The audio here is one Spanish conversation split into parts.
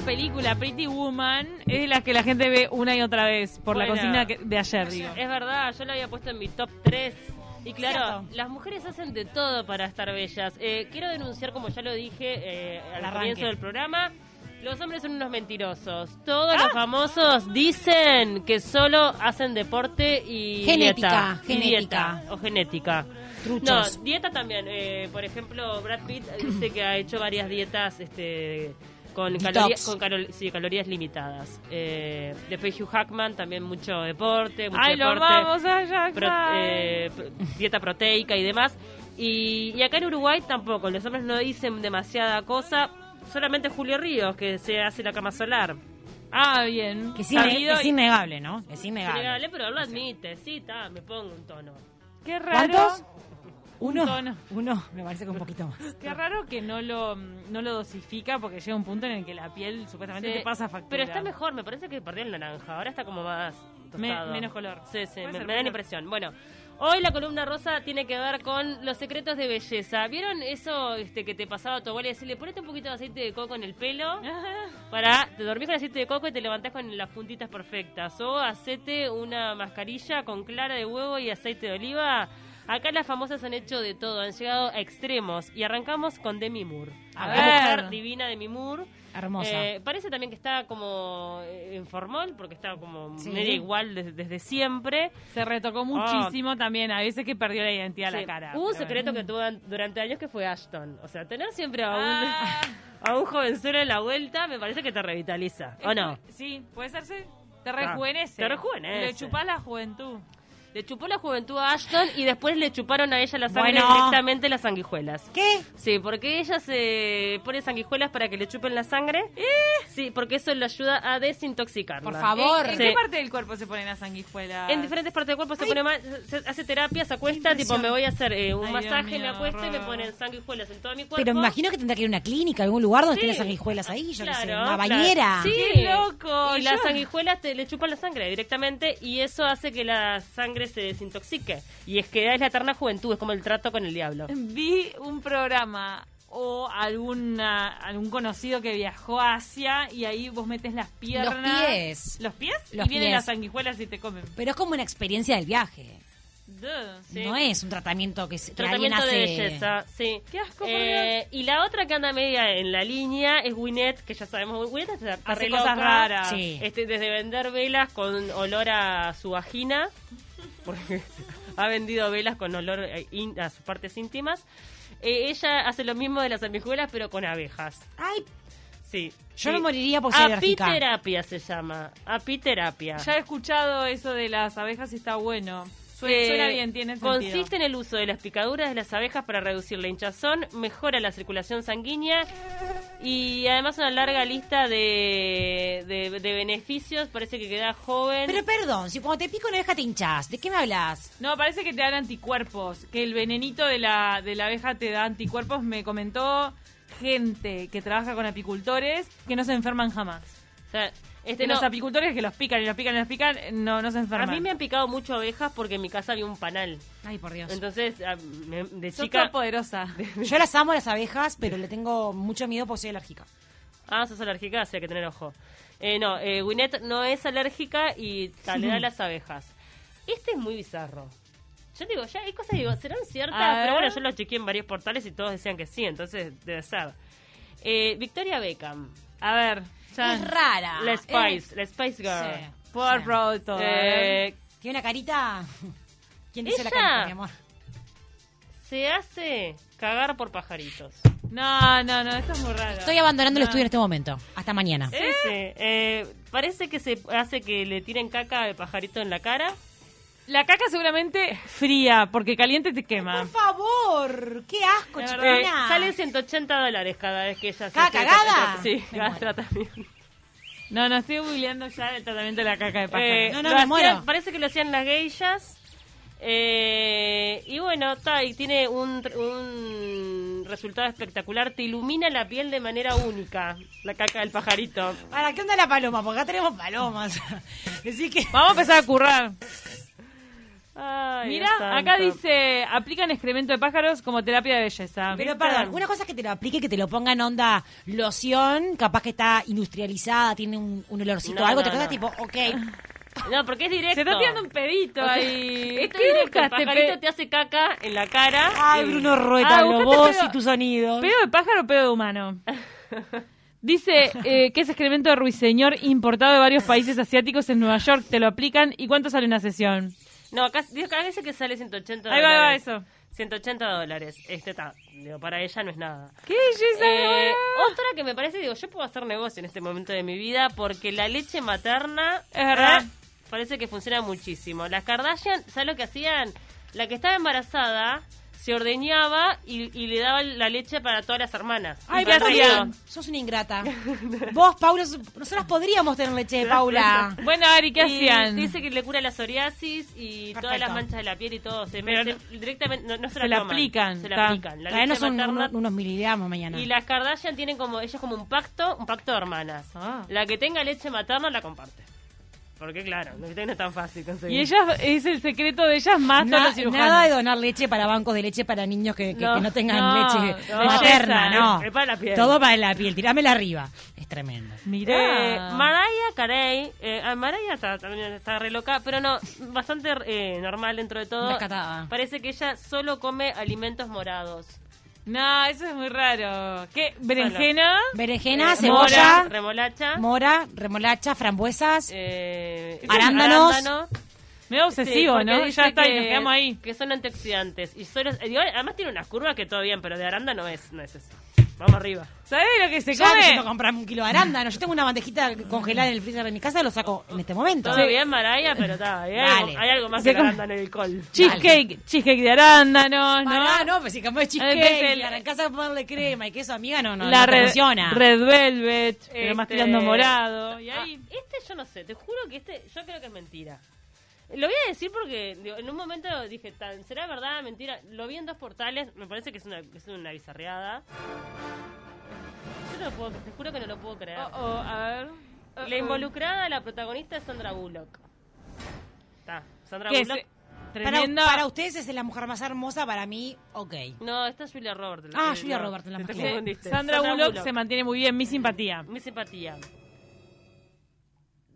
película, Pretty Woman, es la que la gente ve una y otra vez por la cocina que- de ayer, digo. Es verdad, yo lo había puesto en mi top 3. Y claro, Cierto. las mujeres hacen de todo para estar bellas. Eh, quiero denunciar, como ya lo dije eh, al Arranque. comienzo del programa, los hombres son unos mentirosos. Todos los famosos dicen que solo hacen deporte y Genética, dieta. Y genética. dieta, o genética. Truchos. No, dieta también. Eh, por ejemplo, Brad Pitt dice que ha hecho varias dietas este, con, calorías, con calo- sí, calorías limitadas. Eh, después Hugh Hackman, también mucho deporte, mucho Ay, lo deporte. vamos a Jackson. pro- eh, dieta proteica y demás. Y, y acá en Uruguay tampoco, los hombres no dicen demasiada cosa. Solamente Julio Ríos, que se hace la cama solar. Ah, bien. Que es, es innegable, ¿no? Es innegable. Innegable, pero él lo admite. Sí, está, me pongo un tono. Qué raro. ¿Cuántos? Uno. tono. Uno, me parece que un poquito más. Qué raro que no lo, no lo dosifica porque llega un punto en el que la piel supuestamente Sí, te pasa factura. Pero está mejor, me parece que perdió el naranja. Ahora está como más Me- tostado. menos color. Sí, sí, me, da la impresión. Bueno, hoy la columna rosa tiene que ver con los secretos de belleza. ¿Vieron eso este, que te pasaba tu abuela y decirle, ponete un poquito de aceite de coco en el pelo? Para, te dormís con aceite de coco y te levantás con las puntitas perfectas. O hacete una mascarilla con clara de huevo y aceite de oliva. Acá las famosas han hecho de todo, han llegado a extremos. Y arrancamos con Demi Moore. A La ver. mujer divina Demi Moore. Hermosa. Eh, parece también que está como eh, en formol, porque está como Sí. media igual desde, desde siempre. Se retocó muchísimo también. A veces que perdió la identidad Sí. la cara. Hubo un secreto que tuvo an- durante años que fue Ashton. O sea, tener siempre a un, Ah. a un jovenzuelo en la vuelta me parece que te revitaliza. ¿O no? Sí, puede ser, sí. Te rejuvenece. te rejuvenece. Le chupás la juventud. Le chupó la juventud a Ashton y después le chuparon a ella la sangre Bueno. directamente las sanguijuelas. ¿Qué? Sí, porque ella se pone sanguijuelas para que le chupen la sangre. Sí, porque eso le ayuda a desintoxicarla. Por favor. ¿En Sí. qué parte del cuerpo se pone la sanguijuela? En diferentes partes del cuerpo se pone se hace terapia, se acuesta, tipo me voy a hacer eh, un Ay, masaje, Dios me mío, acuesto y me ponen sanguijuelas en todo mi cuerpo. Pero me imagino que tendrá que ir a una clínica, algún lugar donde Sí. estén las sanguijuelas ahí, yo qué sé, Claro, una claro. bañera. Sí. ¡Qué loco! Y Yo- las sanguijuelas te le chupan la sangre directamente y eso hace que la sangre se desintoxique. Y es que es la eterna juventud, es como el trato con el diablo. Vi un programa o alguna algún conocido que viajó a Asia y ahí vos metes las piernas. pies. ¿Los pies? Los y vienen pies. las sanguijuelas y te comen. Pero es como una experiencia del viaje. Duh. Sí. No es un tratamiento que, se- Tratamiento alguien de hace... belleza, sí. Qué asco, por Eh, y la otra que anda media en la línea es Winnet, que ya sabemos, Winnet está Hace re cosas loca. raras. Sí. Este, desde vender velas con olor a su vagina, porque ha vendido velas con olor eh, in- a sus partes íntimas. Eh, ella hace lo mismo de las sanguijuelas, pero con abejas. Ay, Sí. Yo sí. me moriría por ser. Apiterapia se llama. Apiterapia. Ya he escuchado eso de las abejas y está bueno. Suena, Eh, suena bien, tiene sentido. Consiste en el uso de las picaduras de las abejas para reducir la hinchazón, mejora la circulación sanguínea y además una larga lista de, de, de beneficios. Parece que queda joven. Pero perdón, si cuando te pico una abeja te hinchas, ¿de qué me hablas? No, parece que te dan anticuerpos, que el venenito de la, de la abeja te da anticuerpos. Me comentó gente que trabaja con apicultores que no se enferman jamás. O sea, este no- los apicultores que los pican y los pican y los pican, no, no se a enferman. mí me han picado mucho abejas porque en mi casa había un panal. Ay, por Dios. Entonces, a- de Sos chica... poderosa. Yo las amo a las abejas, pero le tengo mucho miedo porque soy alérgica. Ah, sos alérgica, así hay que tener ojo. Eh, no, eh, Winnet no es alérgica y tal, le da las abejas. Este es muy bizarro. Yo digo, ya hay cosas, digo, ¿serán ciertas? A Pero ver. bueno, yo lo chequeé en varios portales y todos decían que sí, entonces debe ser. Eh, Victoria Beckham, A ver, Es rara. la Es- Spice, la Spice Girl. Sí. Por Sí. road todo. Eh, Tiene una carita... ¿Quién dice la carita, mi amor? se hace cagar por pajaritos. No, no, no, esto es muy raro. Estoy abandonando el No. estudio en este momento. Hasta mañana. Sí, sí. Eh, parece que se hace que le tiren caca de pajarito en la cara. La caca seguramente fría, porque caliente te quema. Por favor, qué asco, verdad. Eh, salen 180 dólares cada vez que ella se ¿Cada el cagada? Sí, muero. tratamiento. No, no, estoy googleando ya el tratamiento de la caca de pájaro. Eh, No, no, me hacían- muero. Parece que lo hacían las geishas. Eh, y bueno, está, y tiene un, un resultado espectacular. Te ilumina la piel de manera única, la caca del pajarito. Para, ¿qué onda la paloma? Porque acá tenemos palomas. Que... Vamos a empezar a currar. Ay, Mira, acá dice, aplican excremento de pájaros como terapia de belleza. Pero ¿Viste? perdón, una cosa es que te lo aplique, que te lo ponga en onda loción, capaz que está industrializada, tiene un, un olorcito No, algo, no, te no. tipo, ok. No, porque es directo. Se está tirando un pedito O sea, ahí. Esto ¿Qué es directo. El pajarito pe- te hace caca en la cara. Ay, y- Bruno Rueta, Ah, vos pedo- y tus sonidos. ¿Pedo de pájaro o pedo de humano? Dice eh, que es excremento de ruiseñor importado de varios países asiáticos en Nueva York. Te lo aplican. ¿Y cuánto sale una sesión? No, acá, dice que sale 180 Ahí va, ahí va dólares. eso. 180 dólares. Este está. Digo, para ella no es nada. ¿Qué belleza? Eh, otra que me parece, digo, yo puedo hacer negocio en este momento de mi vida porque la leche materna Es verdad. eh, parece que funciona muchísimo. Las Kardashian, ¿sabes lo que hacían? La que estaba embarazada se ordeñaba y, y le daba la leche para todas las hermanas. Ay, pero también, sos una ingrata. Vos, Paula, nosotras podríamos tener leche, Paula. Bueno, Ari, ¿qué Y hacían? Dice que le cura la psoriasis y todas las manchas de la piel y todo. Se, Pero se- directamente no, no se, se la toman, aplican, Se la está. aplican. La leche materna- uno- unos miligramos mañana. y las Kardashian tienen como, ellas como un pacto, un pacto de hermanas. Ah. La que tenga leche materna la comparte. Porque claro, no, es tan fácil conseguir. Y ellas, es el secreto de ellas más todos Na- los cirujanos. nada de donar leche para bancos de leche para niños que, que- No, que no tengan no, leche no. materna, Belleza, no. es para la piel. Todo para la piel, tirámela arriba. Es tremendo. Mirá. Eh, Mariah Carey, eh, ah, Mariah está, también está re loca, pero no, bastante eh, normal dentro de todo. Parece que ella solo come alimentos morados. No, eso es muy raro. ¿Qué? ¿Berenjena? Berenjena, Eh, cebolla, mora, remolacha, mora, remolacha, frambuesas. eh, Arándanos. arándano. Medio obsesivo, Sí, porque ¿no? Ya está, y nos quedamos ahí. Que son antioxidantes. Y solo, eh, digo, además tiene unas curvas que todo bien, pero de arándano es, no es eso. Vamos arriba. ¿Sabes lo que se Ya come? necesito comprar un kilo de arándano. Yo tengo una bandejita congelada en el freezer de mi casa, lo saco en este momento. Todo bien, Maraya, pero está, hay, algo, hay algo más que arándano y el col. Cheesecake, cheesecake de arándanos, ¿no? Pará, no, pues si cambió de cheesecake, el- en casa ponerle crema y queso, amiga, no, no, la no red, funciona. red velvet, pero más Este- tirando morado. Y Ah, ahí, este yo no sé, te juro que este, yo creo que es mentira. Lo voy a decir porque digo, en un momento dije, tan, ¿será verdad, mentira? Lo vi en dos portales, me parece que es una, que es una bizarreada. Yo no lo puedo, te juro que no lo puedo creer. oh, oh, a ver. Oh, La involucrada, la protagonista es Sandra Bullock. Está, Sandra ¿Qué es? Bullock. Para, Tremenda. para ustedes es la mujer más hermosa, para mí, ok. No, esta es Julia Roberts. Ah, Julia Roberts, la más Sí, confundiste. Sandra Bullock, se mantiene muy bien, mi simpatía. Mi simpatía.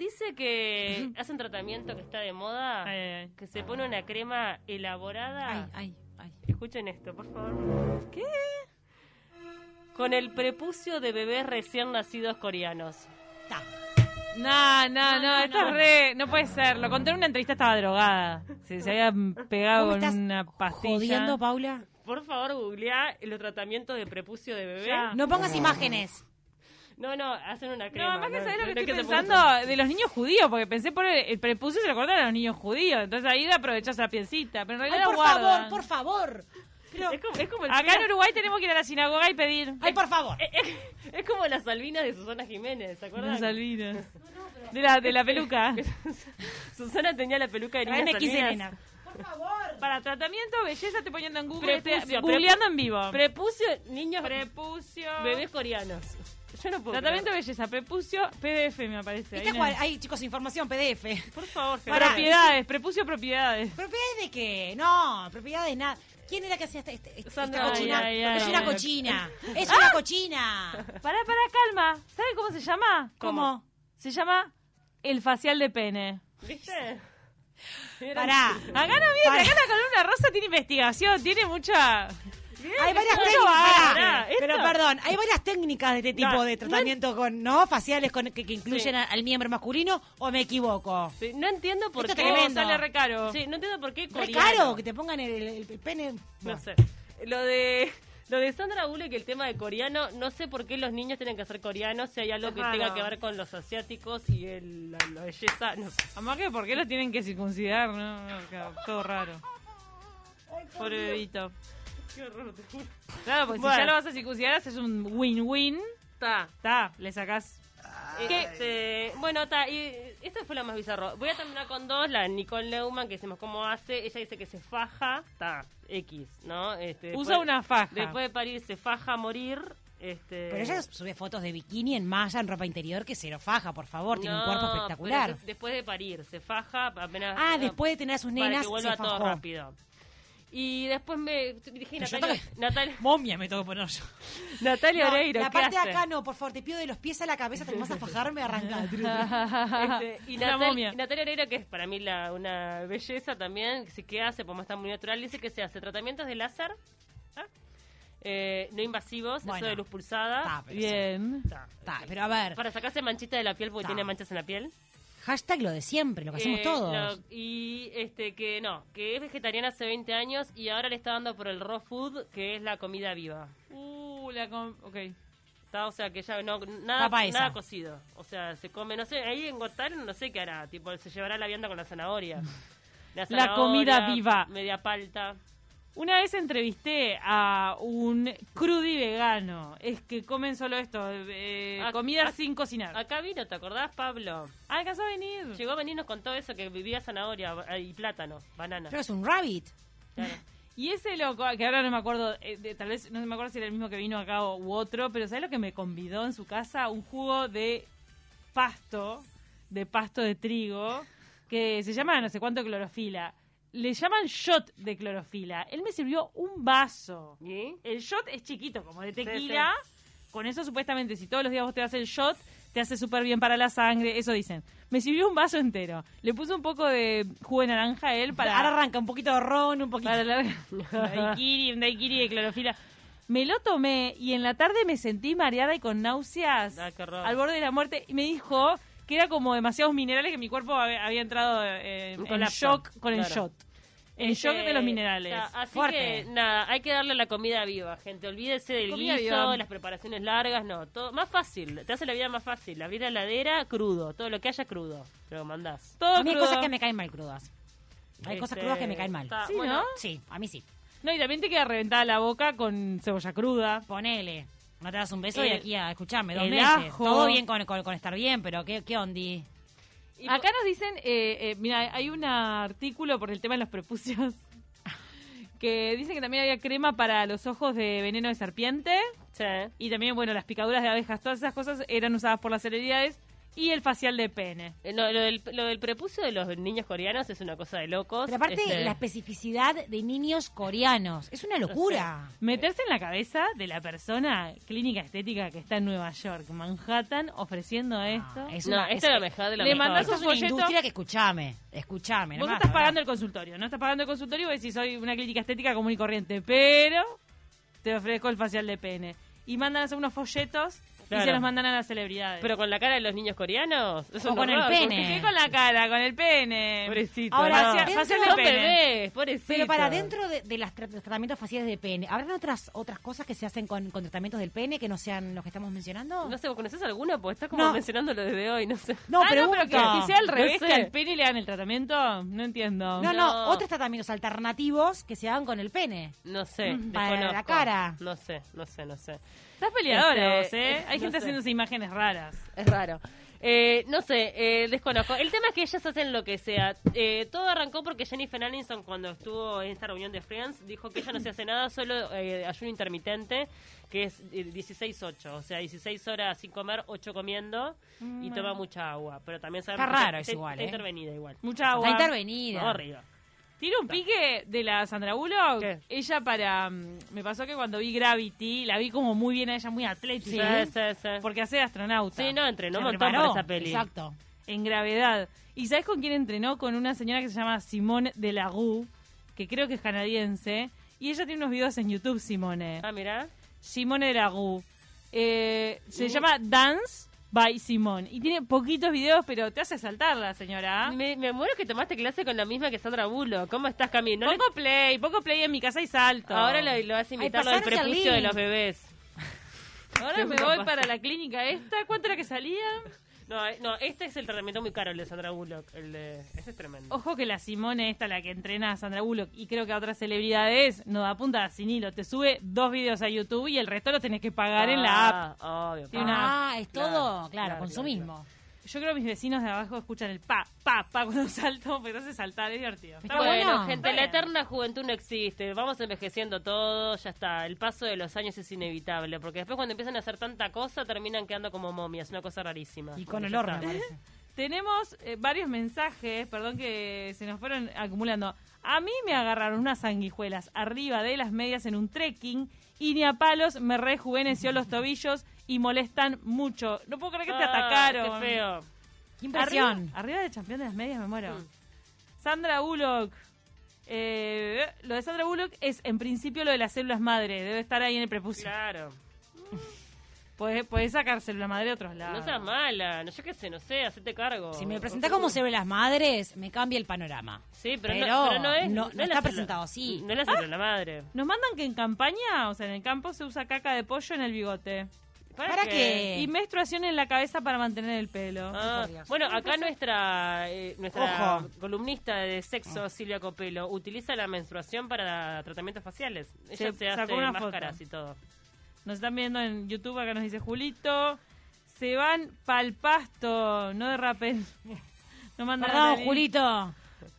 Dice que hace un tratamiento que está de moda, Ay, ay, ay. que se pone una crema elaborada. Ay, ay, ay. Escuchen esto, por favor. ¿Qué? Con el prepucio de bebés recién nacidos coreanos. Ta. No, no, no, no, esto no. es re. No puede ser. Lo conté en una entrevista, estaba drogada. Se, se había pegado ¿Vos me con estás una pastilla. jodiendo, Paula? Por favor, googlea los tratamientos de prepucio de bebé. Ya. No pongas imágenes. No, no, hacen una No, crema. además que no, sabés lo no que es estoy pensando de los niños judíos, porque pensé por el, el prepucio se lo cortan a los niños judíos. Entonces ahí aprovechás la pielcita, pero en Ay, realidad por lo guardan. favor, por favor. Pero, Es como, es como el Acá en Uruguay tenemos que ir a la sinagoga y pedir. ay, por favor. es como las Salvinas de Susana Jiménez, ¿se acuerdan? Las Salvinas. De la, de la peluca. Susana tenía la peluca de niña Traeme X Salvinas. Elena. Por favor. Para tratamiento, belleza, te poniendo en Google. Prepucio, estoy googleando en vivo. Prepucio, niños, Prepucio. bebés coreanos. Yo no puedo. Tratamiento de creer. belleza, prepucio, PDF me aparece. Hay, chicos, información PDF. Por favor. Gerardo. Propiedades, prepucio, propiedades. ¿Propiedades de qué? No, propiedades nada. ¿Quién era que hacía esta, esta- esta Sandra, cochina? ay, ay, es una cochina. Es una cochina. Pará, pará, calma. ¿Sabe cómo se llama? ¿Cómo? Se llama el facial de pene. ¿Viste? Pará. Acá no viene, acá la columna rosa tiene investigación, tiene mucha... Hay varias técnicas. Esto- Pero perdón, hay varias técnicas de este tipo No, de tratamiento con, ¿no? Faciales con, que, que incluyen a- al miembro masculino, ¿o me equivoco? Sí, no entiendo por Esto qué. es tremendo. sale re caro. Sí, no entiendo por qué Re coreano. caro que te pongan el, el- el pene. No sé. Lo de lo de Sandra Bullock, el tema de coreano, no sé por qué los niños tienen que ser coreanos, si hay algo Es que tenga que ver con los asiáticos y el, la, la belleza, no sé. Además que ¿por qué lo tienen que circuncidar? No, no, todo raro. Pobre bebito. Qué horror, te juro. Claro, porque Bueno. si ya lo vas a circuncidar, haces un win-win. Está. Está, le sacás... Este, bueno, está, y esta fue la más bizarro. Voy a terminar con dos, la Nicole Neumann, que decimos cómo hace. Ella dice que se faja, está, X, ¿no? Este, Usa una faja. Después de parir se faja a morir. Este... Pero ella sube fotos de bikini en malla, en ropa interior, que se lo faja, por favor. Tiene un cuerpo pero espectacular. es después de parir, se faja apenas. Ah, no, después de tener a sus para nenas, que vuelva se todo fajó. rápido. Y después me dije, Natalia, Natalia, Momia me tengo que poner yo. Natalia No, Oreiro, la ¿qué parte de acá no, por favor, te pido de los pies a la cabeza, te vas a fajarme, arranca. Este, y Natal- momia. y Natalia Oreiro, que es para mí la, una belleza también, que sí que hace, como está muy natural, dice que se hace tratamientos de láser, ¿ah? eh, no invasivos, Bueno. eso de luz pulsada. Bien. Pero a ver, Para sacarse manchitas de la piel porque Ta. tiene manchas en la piel. Hashtag lo de siempre, lo que hacemos Eh, todos. lo- y este que no, que es vegetariana hace 20 años y ahora le está dando por el raw food, que es la comida viva. Uh, la com- ok. Está, o sea, que ya no nada, nada cocido. O sea, se come, no sé, ahí en Got Talent no sé qué hará, tipo se llevará la vianda con la zanahoria. La comida viva. Media palta. Una vez entrevisté a un crudi vegano. Es que comen solo esto, eh, comida sin cocinar. Acá vino, ¿te acordás, Pablo? Ah, alcanzó a venir. Llegó a venir y nos contó eso, que vivía zanahoria y plátano, banana. Pero es un rabbit. Claro. Y ese loco, que ahora no me acuerdo, eh, de- tal vez no me acuerdo si era el mismo que vino acá o, u otro, pero ¿sabes lo que me convidó en su casa? Un jugo de pasto, de pasto de trigo, que se llama no sé cuánto clorofila. Le llaman shot de clorofila. Él me sirvió un vaso. ¿Y? El shot es chiquito, como de tequila. Con eso, supuestamente, si todos los días vos te das el shot, te hace súper bien para la sangre. Eso dicen. Me sirvió un vaso entero. Le puse un poco de jugo de naranja a él para. Ahora arranca un poquito de ron, un poquito Para la daiquiri, un daiquiri de clorofila. Me lo tomé y en la tarde me sentí mareada y con náuseas Ah, al borde de la muerte. Y me dijo que era como demasiados minerales que mi cuerpo había, había entrado eh, Un en shock con el shot. En Este, shock de los minerales. así Fuerte. que nada, hay que darle la comida viva, gente. Olvídese del Comida guiso, viva. las preparaciones largas, no. Todo, más fácil, te hace la vida más fácil. Abrir la heladera, crudo. Todo lo que haya crudo, te lo mandás. Todo A mí hay cosas que me caen mal crudas. Hay cosas Este, crudas que me caen mal. está- Sí, bueno, ¿no? Sí, a mí sí. No, y también te queda reventada la boca con cebolla cruda. Ponele. No te das un beso El- y aquí a escucharme dos meses. ajo. Todo bien con, con- con estar bien, pero ¿qué, qué ondi? y Acá nos dicen, eh, eh, mira, hay un artículo por el tema de los prepucios que dicen que también había crema para los ojos de veneno de serpiente Sí. y también, bueno, las picaduras de abejas, todas esas cosas eran usadas por las celebridades y el facial de pene. Eh, no, lo, del, lo del prepucio de los niños coreanos es una cosa de locos. Pero aparte, Este, la especificidad de niños coreanos. Es una locura. Meterse en la cabeza de la persona clínica estética que está en Nueva York, Manhattan, ofreciendo esto. es No, una, esto es- es lo mejor de lo le mejor. mandás Esto es un una folleto. industria que escuchame, escuchame. Vos nomás, estás ¿verdad? pagando el consultorio, no estás pagando el consultorio y vos decís soy una clínica estética común y corriente, pero te ofrezco el facial de pene. Y mandan a hacer unos folletos y se los mandan a las celebridades. Pero con la cara de los niños coreanos. Es O con el pene. ¿Qué con la cara? Con el pene. Pobrecito. Ahora, no. facial de pene. bebés, pobrecito. Pero para dentro de, de las tra- los tratamientos faciales de pene, ¿habrán otras otras cosas que se hacen con, con tratamientos del pene que no sean los que estamos mencionando? No sé, ¿vos conoces alguno? Porque estás como No. mencionándolo desde hoy, no sé. No, ah, no, pero que, sea al No revés, sé. que al pene le hagan el tratamiento. No entiendo. No, no, No. otros tratamientos alternativos que se hagan con el pene. No sé, Mm, para desconozco. la cara. No sé, no sé, no sé. Estás peleadora Este, vos, ¿eh? Hay no gente sé. haciéndose imágenes raras. Es raro. Eh, no sé, eh, desconozco. El tema es que ellas hacen lo que sea. Eh, todo arrancó porque Jennifer Aniston, cuando estuvo en esta reunión de Friends, dijo que ella no se hace nada, solo eh, ayuno intermitente, que es eh, 16-8. O sea, 16 horas sin comer, 8 comiendo y toma mucha agua. Pero también sabemos Está raro eso igual, está ¿eh? intervenida igual. Mucha agua. Está intervenida. No, Tira un pique de la Sandra Bullock. ¿Qué? Ella para... mm, Me pasó que cuando vi Gravity, la vi como muy bien a ella, muy atlética. Sí, sí, sí. Porque hace astronauta. Sí, no, entrenó un montón para esa peli. Exacto. En gravedad. ¿Y sabes con quién entrenó? Con una señora que se llama Simone Delagou, que creo que es canadiense. Y ella tiene unos videos en YouTube, Simone. Ah, mira. Simone Delagou. Eh, se llama Dance by Simone. Y tiene poquitos videos, pero te hace saltar la señora. Me, me muero que tomaste clase con la misma que Sandra Bullock. ¿Cómo estás, Cami? No le- Pongo play, pongo play en mi casa y salto. Ahora lo, lo vas a lo del pasanos el prepucio de los bebés. Ahora me voy para la clínica esta. ¿Cuánto era que salía? No, eh, no, este es el tratamiento muy caro, el de Sandra Bullock. El de... Este es tremendo. Ojo que la Simone esta, la que entrena a Sandra Bullock y creo que a otras celebridades, no da punta sin hilo. Te sube dos videos a YouTube y el resto lo tenés que pagar en la app. Ah, obvio. Tiene una Ah, es todo, Claro, claro, claro, consumismo. Yo creo que mis vecinos de abajo escuchan el pa, pa, pa cuando salto, porque hace saltar, es divertido. Está bueno, bueno. gente, Está la eterna juventud no existe. Vamos envejeciendo todo, ya está. El paso de los años es inevitable, porque después cuando empiezan a hacer tanta cosa terminan quedando como momias, una cosa rarísima. Y con me está. parece. Tenemos eh, varios mensajes, perdón que se nos fueron acumulando. A mí me agarraron unas sanguijuelas arriba de las medias en un trekking y ni a palos me rejuveneció los tobillos y molestan mucho. No puedo creer que te Ah, atacaron. Qué feo. Qué impresión. Arriba, arriba del campeón de las medias me muero. Mm. Sandra Bullock. Eh, lo de Sandra Bullock es en principio lo de las células madre. Debe estar ahí en el prepucio. Claro. Podés, podés sacar células madre de otros lados. No seas mala, no, yo qué sé, no sé, hacete cargo. Si me presentás como se ve las madres, me cambia el panorama. Sí, pero, Pero no, pero no es. no- no es está presentado así. No es la célula la madre. Nos mandan que en campaña, o sea, en el campo se usa caca de pollo en el bigote. ¿Para qué? Y menstruación en la cabeza para mantener el pelo. Ah, bueno, acá nuestra eh, nuestra Ojo. columnista de sexo, Silvia Copelo, utiliza la menstruación para tratamientos faciales. Ella Se hace una máscaras foto. y todo. Nos están viendo en YouTube, acá nos dice Julito. Se van pa'l pasto, no de rapel. No manda Perdón. Julito.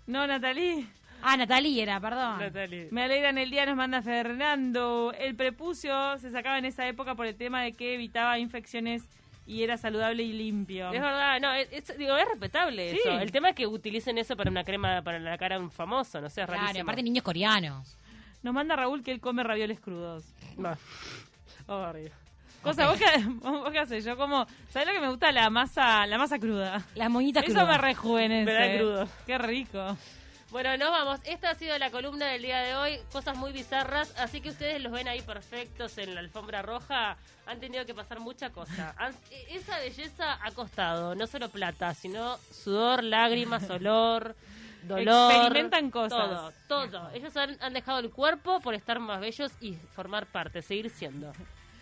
No, Natalie. Ah, Natalie era, perdón. Natalie. Me alegran el día, nos manda Fernando. El prepucio se sacaba en esa época por el tema de que evitaba infecciones y era saludable y limpio. Es verdad, no, es, es- digo, es respetable Sí. eso. El tema es que utilicen eso para una crema para la cara de un famoso, no sé, es Claro, rarísimo. aparte niños coreanos. Nos manda Raúl que él come ravioles crudos. No. Vamos arriba. Cosa, vos, qué, vos qué haces? Yo como, ¿sabes lo que me gusta? La masa, la masa cruda. Las moñitas Eso crudas. me rejuvenece. Me da crudo. Qué rico. Bueno, nos vamos. Esta ha sido la columna del día de hoy. Cosas muy bizarras. Así que ustedes los ven ahí perfectos en la alfombra roja. Han tenido que pasar mucha cosa. Han- e- esa belleza ha costado no solo plata, sino sudor, lágrimas, olor, dolor. Experimentan cosas. Todo, todo. Ellos han, han dejado el cuerpo por estar más bellos y formar parte, seguir siendo.